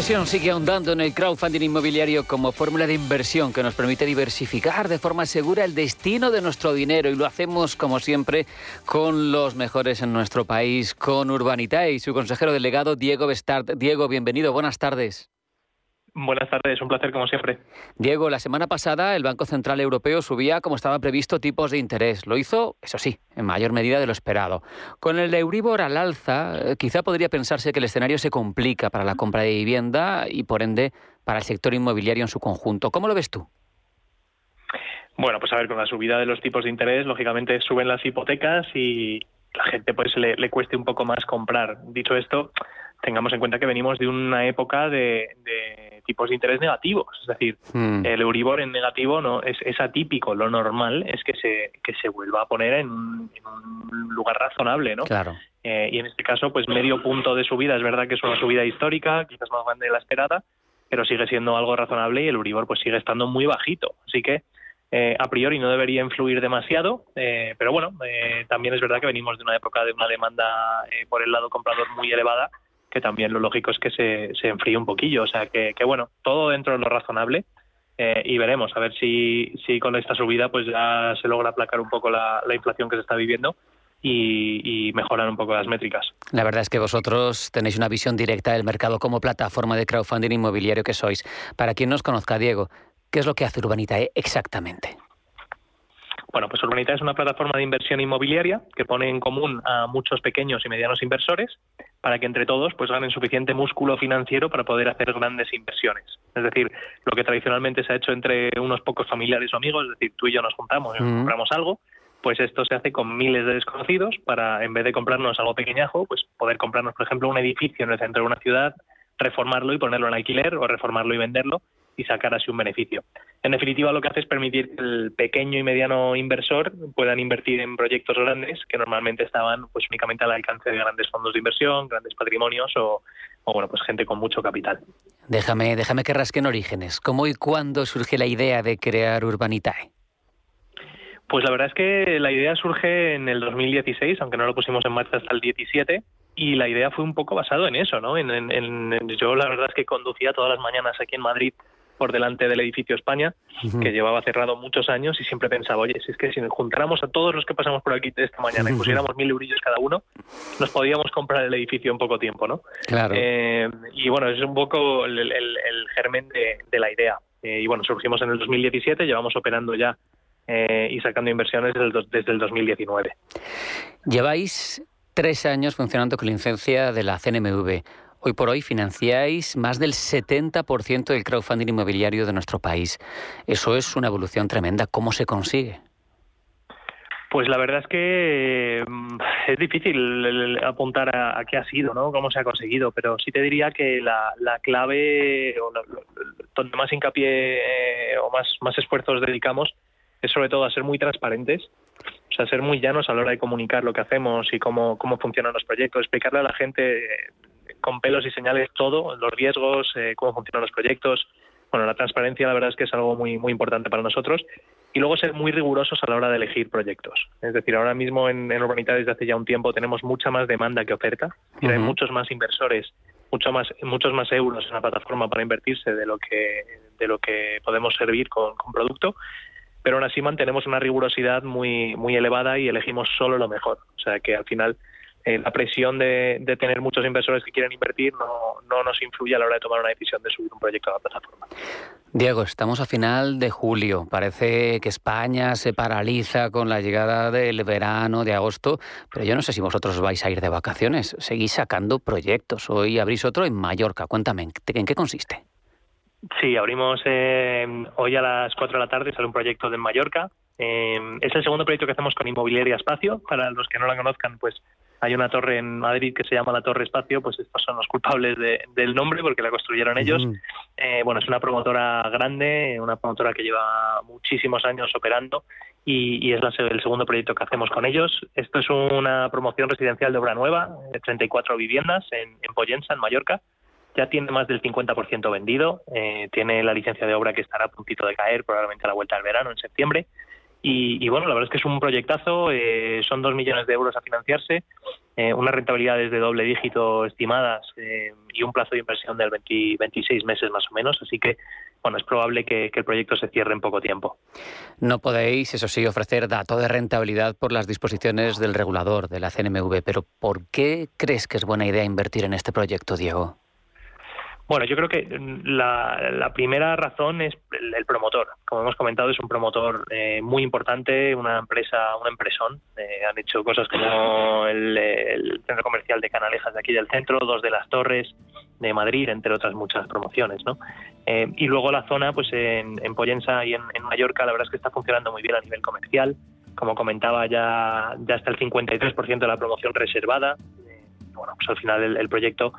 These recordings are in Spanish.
Sesión sigue ahondando en el crowdfunding inmobiliario como fórmula de inversión que nos permite diversificar de forma segura el destino de nuestro dinero y lo hacemos como siempre con los mejores en nuestro país, con Urbanita y su consejero delegado Diego Bestard. Diego, bienvenido, buenas tardes. Buenas tardes, un placer como siempre. Diego, la semana pasada el Banco Central Europeo subía como estaba previsto tipos de interés. Lo hizo, eso sí, en mayor medida de lo esperado. Con el Euribor al alza, eh, quizá podría pensarse que el escenario se complica para la compra de vivienda y por ende para el sector inmobiliario en su conjunto. ¿Cómo lo ves tú? Bueno, pues a ver, con la subida de los tipos de interés, lógicamente suben las hipotecas y la gente pues le, le cueste un poco más comprar. Dicho esto, tengamos en cuenta que venimos de una época de, tipos de interés negativos, es decir, hmm. el Euribor en negativo no es, atípico, lo normal es que se, que se vuelva a poner en un, lugar razonable, ¿no? Claro. Eh, y en este caso, pues medio punto de subida, es verdad que es una subida histórica, quizás más grande de la esperada, pero sigue siendo algo razonable y el Euribor pues sigue estando muy bajito, así que eh, a priori no debería influir demasiado, eh, pero bueno, también es verdad que venimos de una época de una demanda por el lado comprador muy elevada que también lo lógico es que se, se enfríe un poquillo. O sea, que, bueno, todo dentro de lo razonable. Eh, y veremos a ver si, si con esta subida pues ya se logra aplacar un poco la, inflación que se está viviendo y, y, mejorar un poco las métricas. La verdad es que vosotros tenéis una visión directa del mercado como plataforma de crowdfunding inmobiliario que sois. Para quien nos conozca, Diego, ¿qué es lo que hace Urbanitae exactamente? Bueno, pues Urbanita es una plataforma de inversión inmobiliaria que pone en común a muchos pequeños y medianos inversores para que entre todos pues ganen suficiente músculo financiero para poder hacer grandes inversiones. Es decir, lo que tradicionalmente se ha hecho entre unos pocos familiares o amigos, es decir, tú y yo nos juntamos y compramos algo, pues esto se hace con miles de desconocidos para, en vez de comprarnos algo pequeñajo, pues poder comprarnos, por ejemplo, un edificio en el centro de una ciudad, reformarlo y ponerlo en alquiler o reformarlo y venderlo y sacar así un beneficio. En definitiva, lo que hace es permitir que el pequeño y mediano inversor puedan invertir en proyectos grandes que normalmente estaban pues únicamente al alcance de grandes fondos de inversión, grandes patrimonios o, bueno, pues gente con mucho capital. Déjame, déjame que rasquen orígenes. ¿Cómo y cuándo surge la idea de crear Urbanitae? Pues la verdad es que la idea surge en el 2016, aunque no lo pusimos en marcha hasta el 17, y la idea fue un poco basado en eso, ¿no? en, yo la verdad es que conducía todas las mañanas aquí en Madrid por delante del edificio España, que llevaba cerrado muchos años y siempre pensaba, oye, si es que si juntáramos a todos los que pasamos por aquí esta mañana y pusiéramos mil eurillos cada uno, nos podíamos comprar el edificio en poco tiempo, ¿no? Claro. Eh, y bueno, es un poco el, germen de, la idea. Eh, y bueno, surgimos en el 2017, llevamos operando ya eh, y sacando inversiones desde el, desde el 2019. Lleváis tres años funcionando con licencia de la CNMV. Hoy por hoy financiáis más del 70% del crowdfunding inmobiliario de nuestro país. Eso es una evolución tremenda. ¿Cómo se consigue? Pues la verdad es que mm, es difícil apuntar a, qué ha sido, ¿no? Cómo se ha conseguido, pero sí te diría que la, clave, o donde más hincapié eh, o más, más esfuerzos dedicamos, es sobre todo a ser muy transparentes, o sea, ser muy llanos a la hora de comunicar lo que hacemos y cómo, cómo funcionan los proyectos, explicarle a la gente con pelos y señales todo, los riesgos, eh, cómo funcionan los proyectos. Bueno, la transparencia la verdad es que es algo muy, muy importante para nosotros. Y luego ser muy rigurosos a la hora de elegir proyectos. Es decir, ahora mismo en, en Urbanita desde hace ya un tiempo tenemos mucha más demanda que oferta. Hay muchos más inversores, mucho más, muchos más euros en la plataforma para invertirse de lo que, de lo que podemos servir con, con producto pero aún así mantenemos una rigurosidad muy muy elevada y elegimos solo lo mejor. O sea que al final eh, la presión de, tener muchos inversores que quieren invertir no, no, nos influye a la hora de tomar una decisión de subir un proyecto a la plataforma. Diego, estamos a final de julio. Parece que España se paraliza con la llegada del verano, de agosto, pero yo no sé si vosotros vais a ir de vacaciones. Seguís sacando proyectos. Hoy abrís otro en Mallorca. Cuéntame, ¿en qué consiste? Sí, abrimos eh, hoy a las 4 de la tarde, sale un proyecto de Mallorca. Eh, es el segundo proyecto que hacemos con Inmobiliaria Espacio. Para los que no la conozcan, pues hay una torre en Madrid que se llama la Torre Espacio, pues estos son los culpables del nombre porque la construyeron ellos. Eh, bueno, es una promotora grande, una promotora que lleva muchísimos años operando y, es el segundo proyecto que hacemos con ellos. Esto es una promoción residencial de obra nueva, de 34 viviendas en, en Poyensa, en Mallorca. Ya tiene más del 50% vendido, eh, tiene la licencia de obra que estará a puntito de caer, probablemente a la vuelta del verano, en septiembre. Y, bueno, la verdad es que es un proyectazo, eh, son dos millones de euros a financiarse, eh, unas rentabilidades de doble dígito estimadas eh, y un plazo de inversión del 26 meses más o menos, así que bueno, es probable que, el proyecto se cierre en poco tiempo. No podéis, eso sí, ofrecer datos de rentabilidad por las disposiciones del regulador, de la CNMV, pero ¿por qué crees que es buena idea invertir en este proyecto, Diego? Bueno, yo creo que la, primera razón es el, promotor. Como hemos comentado, es un promotor eh, muy importante, una empresa, un empresón. Eh, han hecho cosas como el, centro comercial de Canalejas de aquí del centro, dos de las torres de Madrid, entre otras muchas promociones, ¿no? Eh, y luego la zona, pues en, en y en, Mallorca, la verdad es que está funcionando muy bien a nivel comercial. Como comentaba, ya, ya está el 53% de la promoción reservada bueno, pues al final el, proyecto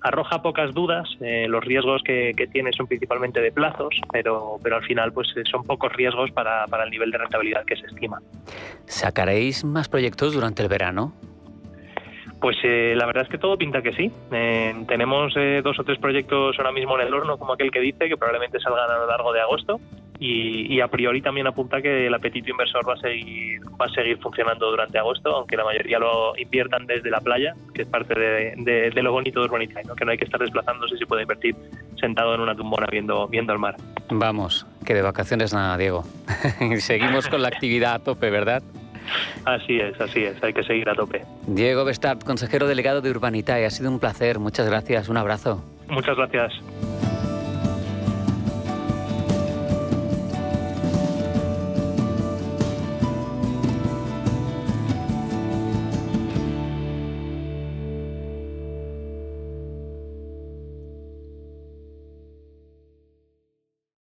arroja pocas dudas. Eh, los riesgos que, tiene son principalmente de plazos, pero, pero al final pues eh, son pocos riesgos para, el nivel de rentabilidad que se estima. ¿Sacaréis más proyectos durante el verano? Pues eh, la verdad es que todo pinta que sí. tenemos dos o tres proyectos ahora mismo en el horno, como aquel que dice, que probablemente salgan a lo largo de agosto y, a priori también apunta que el apetito inversor va a seguir va a seguir funcionando durante agosto, aunque la mayoría lo inviertan desde la playa, que es parte de, lo bonito de Urbanita, ¿no? que no hay que estar desplazándose y se puede invertir sentado en una tumbona viendo, viendo el mar. Vamos, que de vacaciones nada, Diego. Seguimos con la actividad a tope, ¿verdad? Así es, así es, hay que seguir a tope. Diego Bestart, consejero delegado de Urbanitae, ha sido un placer, muchas gracias, un abrazo. Muchas gracias.